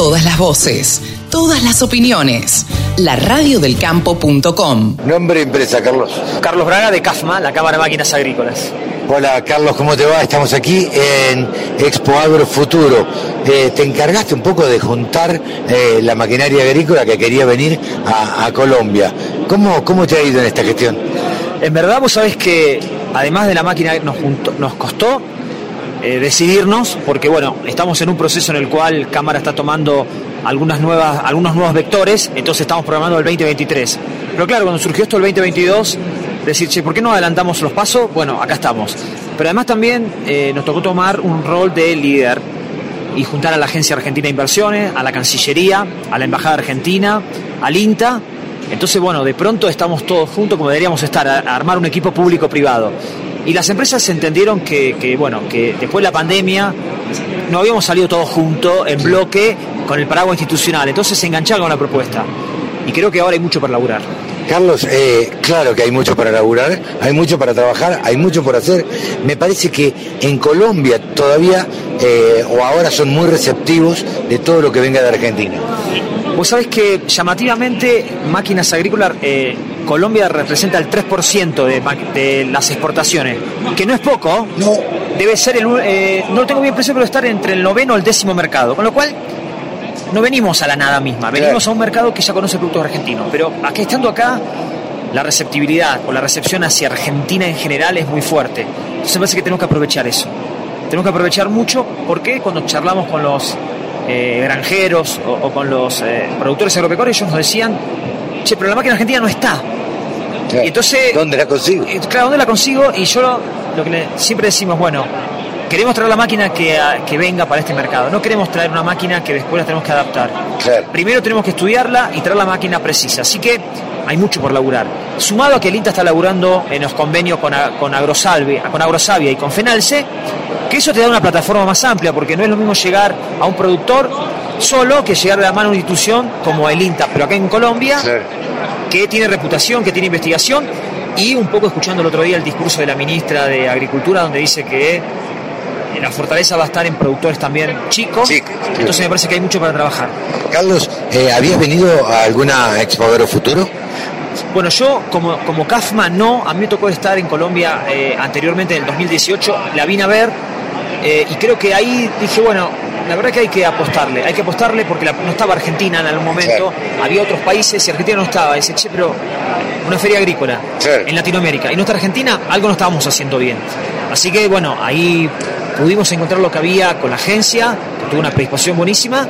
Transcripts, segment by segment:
Todas las voces, todas las opiniones. La radiodelcampo.com. Nombre empresa, Carlos. Carlos Braga de CAFMA, la Cámara de Máquinas Agrícolas. Hola Carlos, ¿cómo te va? Estamos aquí en Expo Agro Futuro. Eh, te encargaste un poco de juntar eh, la maquinaria agrícola que quería venir a, a Colombia. ¿Cómo, ¿Cómo te ha ido en esta gestión? En verdad vos sabés que además de la máquina nos, juntó- nos costó eh, decidirnos, porque bueno, estamos en un proceso en el cual Cámara está tomando algunas nuevas, algunos nuevos vectores, entonces estamos programando el 2023. Pero claro, cuando surgió esto el 2022, decir, che, ¿por qué no adelantamos los pasos? Bueno, acá estamos. Pero además también eh, nos tocó tomar un rol de líder y juntar a la Agencia Argentina de Inversiones, a la Cancillería, a la Embajada Argentina, al INTA. Entonces, bueno, de pronto estamos todos juntos como deberíamos estar, a, armar un equipo público-privado. Y las empresas entendieron que, que, bueno, que después de la pandemia no habíamos salido todos juntos, en bloque, con el paraguas institucional. Entonces se engancharon con la propuesta. Y creo que ahora hay mucho para laburar. Carlos, eh, claro que hay mucho para laburar, hay mucho para trabajar, hay mucho por hacer. Me parece que en Colombia todavía, eh, o ahora son muy receptivos de todo lo que venga de Argentina. Vos sabés que llamativamente Máquinas Agrícolas, eh, Colombia representa el 3% de, de las exportaciones, que no es poco, No. debe ser el, eh, no lo tengo bien presente, pero estar entre el noveno o el décimo mercado, con lo cual no venimos a la nada misma, venimos Claro. a un mercado que ya conoce productos argentinos, pero aquí estando acá, la receptibilidad o la recepción hacia Argentina en general es muy fuerte, entonces me parece que tenemos que aprovechar eso, tenemos que aprovechar mucho, porque cuando charlamos con los eh, granjeros o, o con los eh, productores agropecuarios, ellos nos decían, che, pero la máquina argentina no está, Claro. y entonces ¿Dónde la consigo? eh, Claro, ¿dónde la consigo? Y yo lo que le- siempre decimos, bueno, queremos traer la máquina que, a- que venga para este mercado. No queremos traer una máquina que después la tenemos que adaptar. Claro. Primero tenemos que estudiarla y traer la máquina precisa. Así que hay mucho por laburar. Sumado a que el INTA está laburando en los convenios con, a- con, Agrosavia y con Fenalce, que eso te da una plataforma más amplia, porque no es lo mismo llegar a un productor solo que llegar de la mano a una institución como el INTA, pero acá en Colombia Claro. Que tiene reputación, que tiene investigación, y un poco escuchando el otro día el discurso de la ministra de Agricultura, donde dice que eh, la fortaleza va a estar en productores también chicos. Chicos, Entonces me parece que hay mucho para trabajar. Carlos, eh, ¿habías venido a alguna Expo Agro Futuro? Bueno, yo como, como CAFMA no, a mí me tocó estar en Colombia eh, anteriormente, en el 2018, la vine a ver eh, y creo que ahí dije, bueno, la verdad que hay que apostarle, hay que apostarle porque la- no estaba Argentina en algún momento, había otros países y Argentina no estaba. Che, pero una feria agrícola en Latinoamérica y no está Argentina, algo no estábamos haciendo bien. Así que bueno, ahí pudimos encontrar lo que había con la agencia, que tuvo una predisposición buenísima.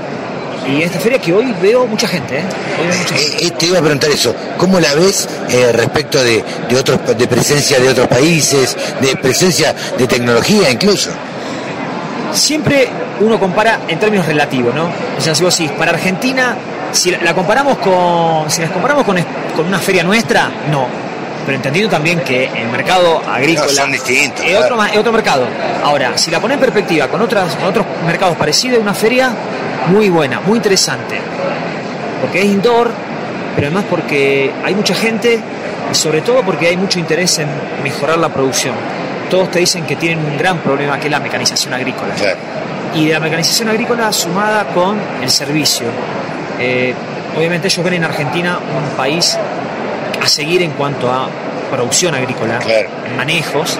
Y esta feria que hoy veo mucha gente, ¿eh? Hoy veo mucha gente. Eh, eh, te iba a preguntar eso, ¿cómo la ves eh, respecto de, de otros de presencia de otros países, de presencia de tecnología incluso? Siempre uno compara en términos relativos, ¿no? O sea, si vos decís, para Argentina, si la, la comparamos con. Si las comparamos con, con una feria nuestra, no. Pero entendiendo también que el mercado agrícola No, son distintos, es, otro, es otro mercado. Ahora, si la pones en perspectiva con, otras, con otros mercados parecidos, una feria muy buena, muy interesante. Porque es indoor, pero además porque hay mucha gente y sobre todo porque hay mucho interés en mejorar la producción. Todos te dicen que tienen un gran problema que es la mecanización agrícola y de la mecanización agrícola sumada con el servicio. Eh, obviamente ellos ven en Argentina un país a seguir en cuanto a producción agrícola, Claro. manejos,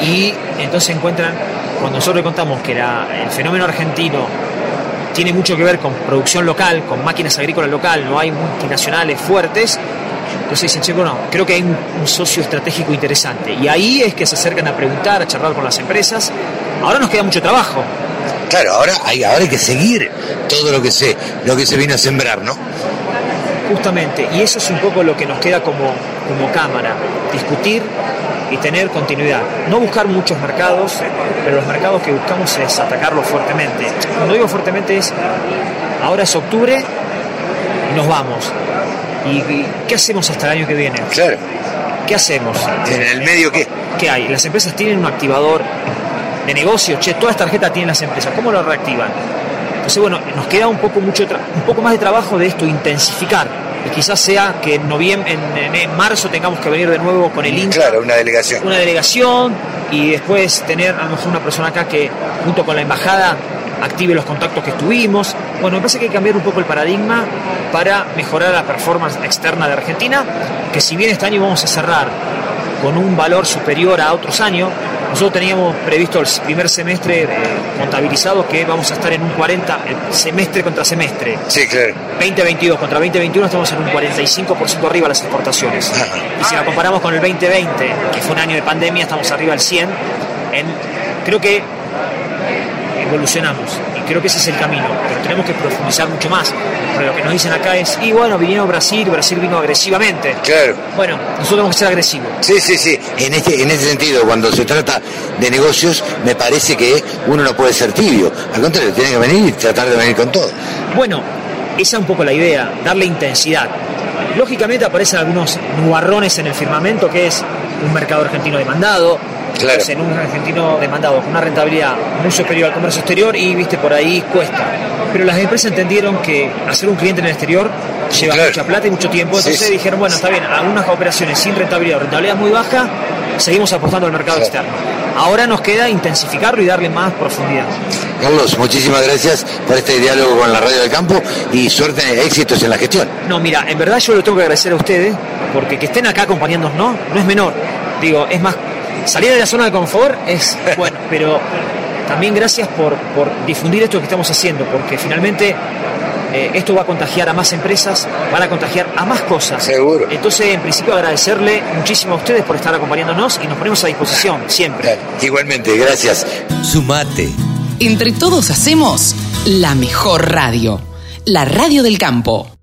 y entonces encuentran, cuando nosotros le contamos que la- el fenómeno argentino tiene mucho que ver con producción local, con máquinas agrícolas local, no hay multinacionales fuertes, entonces dicen, che, bueno, creo que hay un, un socio estratégico interesante. Y ahí es que se acercan a preguntar, a charlar con las empresas. Ahora nos queda mucho trabajo, Claro, ahora hay, ahora hay que seguir todo lo que se, lo que se vino a sembrar, ¿no? Justamente, y eso es un poco lo que nos queda como, como cámara, discutir y tener continuidad. No buscar muchos mercados, pero los mercados que buscamos es atacarlos fuertemente. Cuando digo fuertemente es, ahora es octubre y nos vamos. ¿Y, qué hacemos hasta el año que viene? Claro. ¿Qué hacemos? En el medio, ¿qué? ¿Qué hay? Las empresas tienen un activador de negocio, che, todas las tarjetas tienen las empresas, ¿cómo lo reactivan? Entonces, bueno, nos queda un poco, mucho un poco más de trabajo de esto, intensificar. Y quizás sea que en noviembre, en, en- marzo tengamos que venir de nuevo con el INTA, Claro, una delegación. una delegación y después tener a lo mejor una persona acá que junto con la embajada active los contactos que tuvimos. Bueno, me parece que hay que cambiar un poco el paradigma para mejorar la performance externa de Argentina, que si bien este año vamos a cerrar con un valor superior a otros años, nosotros teníamos previsto el primer semestre eh, contabilizado que vamos a estar en un 40, semestre contra semestre. Sí, claro. 2022 contra 2021 estamos en un 45% arriba las exportaciones. Y si la comparamos con el 2020, que fue un año de pandemia, estamos arriba del 100. En, creo que evolucionamos y creo que ese es el camino, pero tenemos que profundizar mucho más. Pero lo que nos dicen acá es, y bueno, vinieron Brasil, Brasil vino agresivamente. Claro. Bueno, nosotros tenemos que ser agresivos. Sí, sí, sí. En este, en ese sentido, cuando se trata de negocios, me parece que uno no puede ser tibio. Al contrario, tiene que venir y tratar de venir con todo. Bueno, esa es un poco la idea, darle intensidad. Lógicamente aparecen algunos nubarrones en el firmamento, que es un mercado argentino demandado, Claro. en un argentino demandado con una rentabilidad muy superior al comercio exterior y viste por ahí cuesta. Pero las empresas entendieron que hacer un cliente en el exterior lleva Claro. mucha plata y mucho tiempo, entonces sí. dijeron, bueno, está bien, algunas operaciones sin rentabilidad o rentabilidad muy baja, seguimos apostando al mercado externo. Ahora nos queda intensificarlo y darle más profundidad. Carlos, muchísimas gracias por este diálogo con la Radio del Campo y suerte, éxitos en la gestión. No, mira, en verdad yo lo tengo que agradecer a ustedes, porque que estén acá acompañándonos no, no es menor. Digo, es más, salir de la zona de confort es bueno, pero también gracias por, por difundir esto que estamos haciendo, porque finalmente eh, esto va a contagiar a más empresas, van a contagiar a más cosas. Seguro. Entonces, en principio, agradecerle muchísimo a ustedes por estar acompañándonos y nos ponemos a disposición siempre. Igualmente, gracias. Sumate. Entre todos hacemos la mejor radio. La radio del campo.